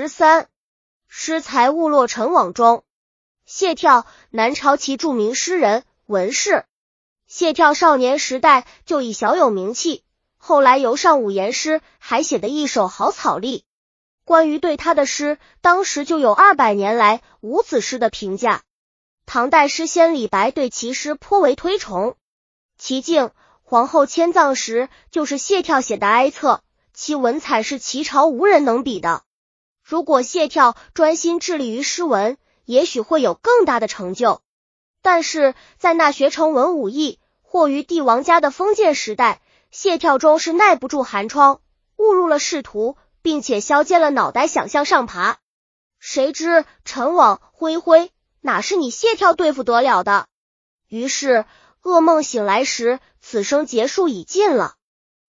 十三，诗才误落尘网中。谢眺，南朝齐著名诗人、文士。谢眺少年时代就已小有名气，后来游上五言诗，还写得一手好草隶。关于对他的诗，当时就有二百年来无子诗的评价。唐代诗仙李白对其诗颇为推崇。其境皇后迁葬时，就是谢眺写的哀册，其文采是齐朝无人能比的。如果谢眺专心致力于诗文，也许会有更大的成就。但是在那学成文武艺，或于帝王家的封建时代，谢眺终是耐不住寒窗，误入了仕途。并且削尖了脑袋想向上爬，谁知尘网恢恢，哪是你谢眺对付得了的？于是噩梦醒来时，此生结束已尽了。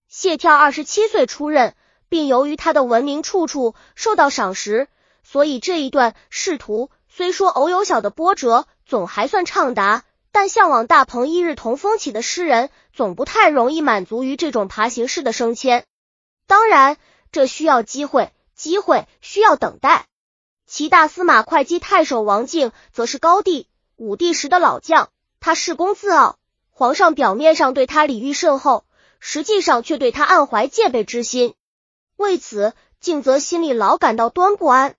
谢眺二十七岁出任，并由于他的文明处处受到赏识，所以这一段仕途虽说偶有小的波折，总还算畅达。但向往大鹏一日同风起的诗人，总不太容易满足于这种爬行式的升迁。当然。这需要机会，机会需要等待。齐大司马会稽太守王敬，则是高帝、武帝时的老将，他恃功自傲，皇上表面上对他礼遇甚厚，实际上却对他暗怀戒备之心。为此，敬则心里老感到端不安。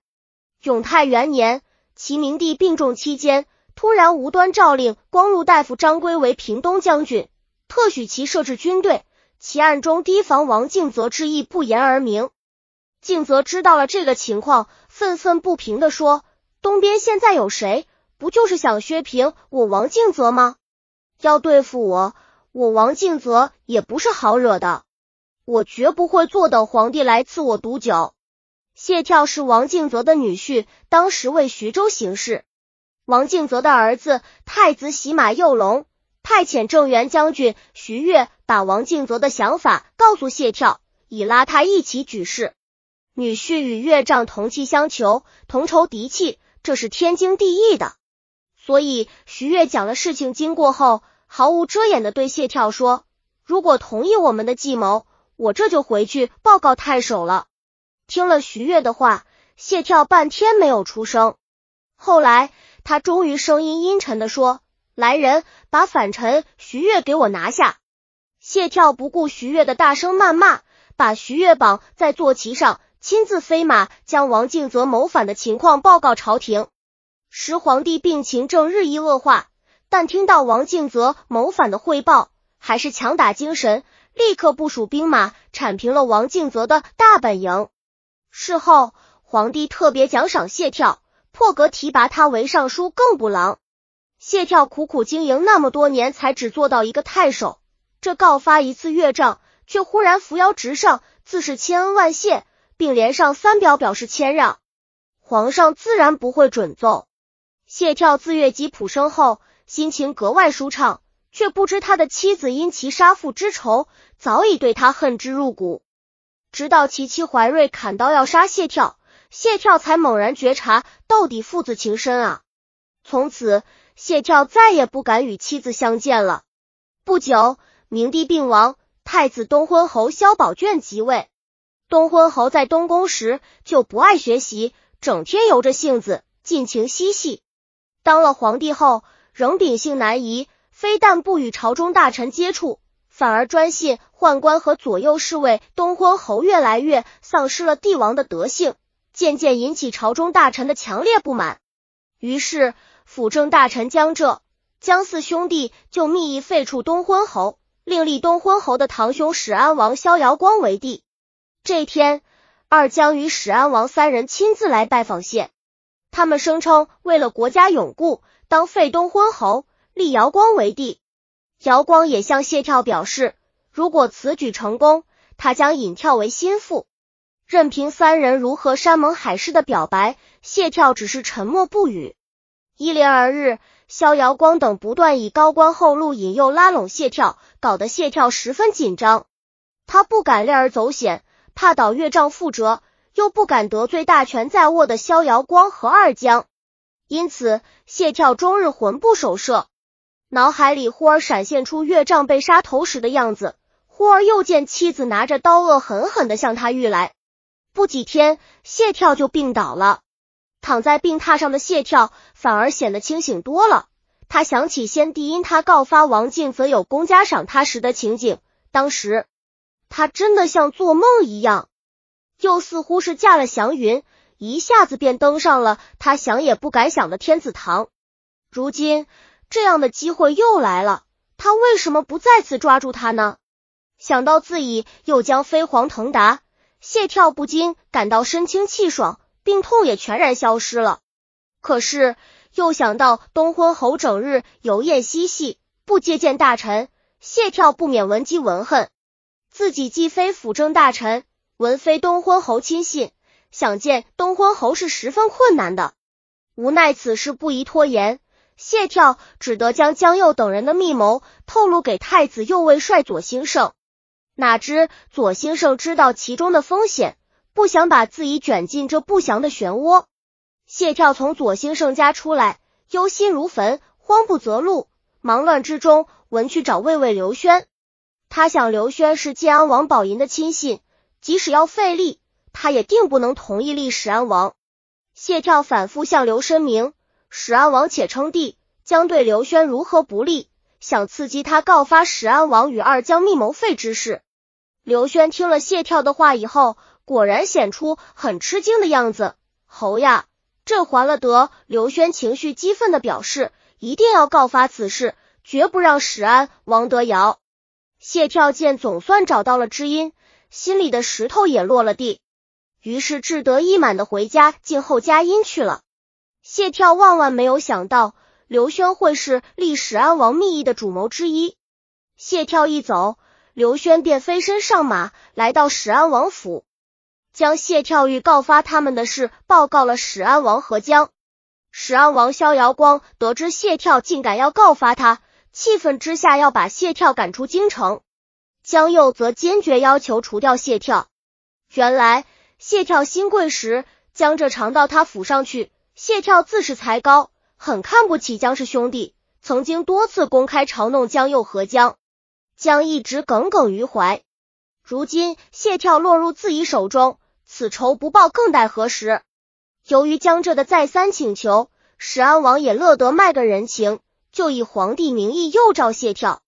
永泰元年，齐明帝病重期间，突然无端诏令光禄大夫张圭为平东将军，特许其设置军队。其暗中提防王敬则之意不言而明。敬则知道了这个情况，愤愤不平的说：“东边现在有谁？不就是想削平我王敬则吗？要对付我，我王敬则也不是好惹的。我绝不会坐等皇帝来赐我毒酒。”谢眺是王敬泽的女婿，当时为徐州行事。王敬泽的儿子太子喜马右龙。派遣正元将军徐悦把王敬泽的想法告诉谢眺，以拉他一起举事。女婿与岳丈同气相求，同仇敌气，这是天经地义的。所以徐悦讲了事情经过后，毫无遮掩的对谢眺说：“如果同意我们的计谋，我这就回去报告太守了。”听了徐悦的话，谢眺半天没有出声。后来他终于声音阴沉的说。来人，把反臣徐悦给我拿下！谢眺不顾徐悦的大声谩骂，把徐悦绑在坐骑上，亲自飞马将王敬泽谋反的情况报告朝廷。时皇帝病情正日益恶化，但听到王敬泽谋反的汇报，还是强打精神，立刻部署兵马铲平了王敬泽的大本营。事后，皇帝特别奖赏谢眺，破格提拔他为尚书更部郎。谢眺苦苦经营那么多年，才只做到一个太守。这告发一次岳丈，却忽然扶摇直上，自是千恩万谢，并连上三表表示谦让。皇上自然不会准奏。谢眺自越级普生后，心情格外舒畅，却不知他的妻子因其杀父之仇，早已对他恨之入骨。直到其妻怀瑞砍刀要杀谢眺，谢眺才猛然觉察，到底父子情深啊！从此。谢眺再也不敢与妻子相见了。不久，明帝病亡，太子东昏侯萧宝卷即位。东昏侯在东宫时就不爱学习，整天由着性子，尽情嬉戏。当了皇帝后，仍秉性难移，非但不与朝中大臣接触，反而专信宦官和左右侍卫。东昏侯越来越丧失了帝王的德性，渐渐引起朝中大臣的强烈不满。于是。辅政大臣江浙、江四兄弟就密议废黜东昏侯，另立东昏侯的堂兄史安王萧遥光为帝。这天，二江与史安王三人亲自来拜访谢，他们声称为了国家永固，当废东昏侯，立姚光为帝。姚光也向谢眺表示，如果此举成功，他将引跳为心腹。任凭三人如何山盟海誓的表白，谢眺只是沉默不语。一连而日，逍遥光等不断以高官厚禄引诱拉拢谢眺，搞得谢眺十分紧张。他不敢铤而走险，怕倒岳丈覆辙，又不敢得罪大权在握的逍遥光和二江，因此谢眺终日魂不守舍，脑海里忽而闪现出岳丈被杀头时的样子，忽而又见妻子拿着刀恶狠狠的向他欲来。不几天，谢跳就病倒了。躺在病榻上的谢跳反而显得清醒多了。他想起先帝因他告发王进则有公家赏他时的情景，当时他真的像做梦一样，又似乎是驾了祥云，一下子便登上了他想也不敢想的天子堂。如今这样的机会又来了，他为什么不再次抓住他呢？想到自己又将飞黄腾达，谢跳不禁感到神清气爽，病痛也全然消失了。可是。又想到东昏侯整日游宴嬉戏，不接见大臣，谢跳不免闻鸡闻恨。自己既非辅政大臣，闻非东昏侯亲信，想见东昏侯是十分困难的。无奈此事不宜拖延，谢跳只得将江右等人的密谋透露给太子右卫帅左兴盛。哪知左兴盛知道其中的风险，不想把自己卷进这不祥的漩涡。谢跳从左兴盛家出来，忧心如焚，慌不择路。忙乱之中，闻去找魏魏刘轩。他想刘轩是建安王宝银的亲信，即使要费力，他也定不能同意立史安王。谢跳反复向刘申明，史安王且称帝，将对刘轩如何不利，想刺激他告发史安王与二将密谋废之事。刘轩听了谢跳的话以后，果然显出很吃惊的样子。侯呀！这还了得！刘轩情绪激愤的表示，一定要告发此事，绝不让史安王得谣。谢跳见总算找到了知音，心里的石头也落了地，于是志得意满的回家静候佳音去了。谢跳万万没有想到，刘轩会是立史安王密议的主谋之一。谢跳一走，刘轩便飞身上马，来到史安王府。将谢跳欲告发他们的事报告了史安王何江。史安王萧遥光得知谢跳竟敢要告发他，气愤之下要把谢跳赶出京城。江佑则坚决要求除掉谢跳。原来谢跳新贵时，江浙常到他府上去。谢跳自恃才高，很看不起江氏兄弟，曾经多次公开嘲弄江右和江。江一直耿耿于怀。如今谢跳落入自己手中。此仇不报，更待何时？由于江浙的再三请求，史安王也乐得卖个人情，就以皇帝名义又召谢跳。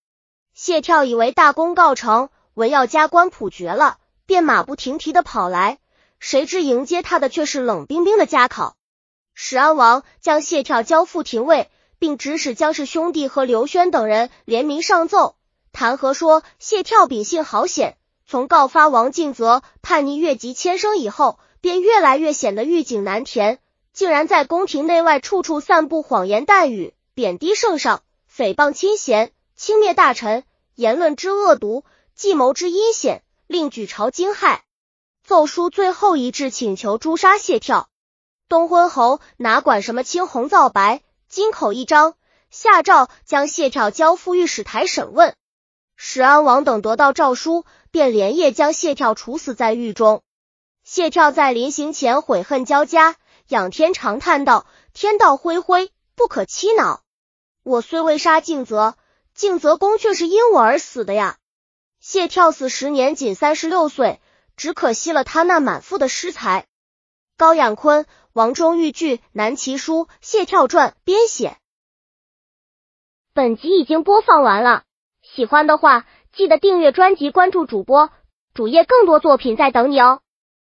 谢跳以为大功告成，文要加官普爵了，便马不停蹄的跑来。谁知迎接他的却是冷冰冰的家考。史安王将谢跳交付廷尉，并指使江氏兄弟和刘轩等人联名上奏，弹劾说谢跳秉性好险。从告发王敬泽叛逆越级迁生以后，便越来越显得狱警难填，竟然在宫廷内外处处散布谎言弹语，贬低圣上，诽谤亲贤，轻蔑大臣，言论之恶毒，计谋之阴险，令举朝惊骇。奏书最后一致请求诛杀谢跳。东昏侯哪管什么青红皂白，金口一张，下诏将谢跳交付御史台审问。史安王等得到诏书。便连夜将谢跳处死在狱中。谢跳在临行前悔恨交加，仰天长叹道：“天道恢恢，不可欺恼。我虽未杀敬泽，敬则公却是因我而死的呀。”谢跳死时年仅三十六岁，只可惜了他那满腹的诗才。高养坤、王中豫剧《南齐书·谢跳传》编写。本集已经播放完了，喜欢的话。记得订阅专辑，关注主播，主页更多作品在等你哦。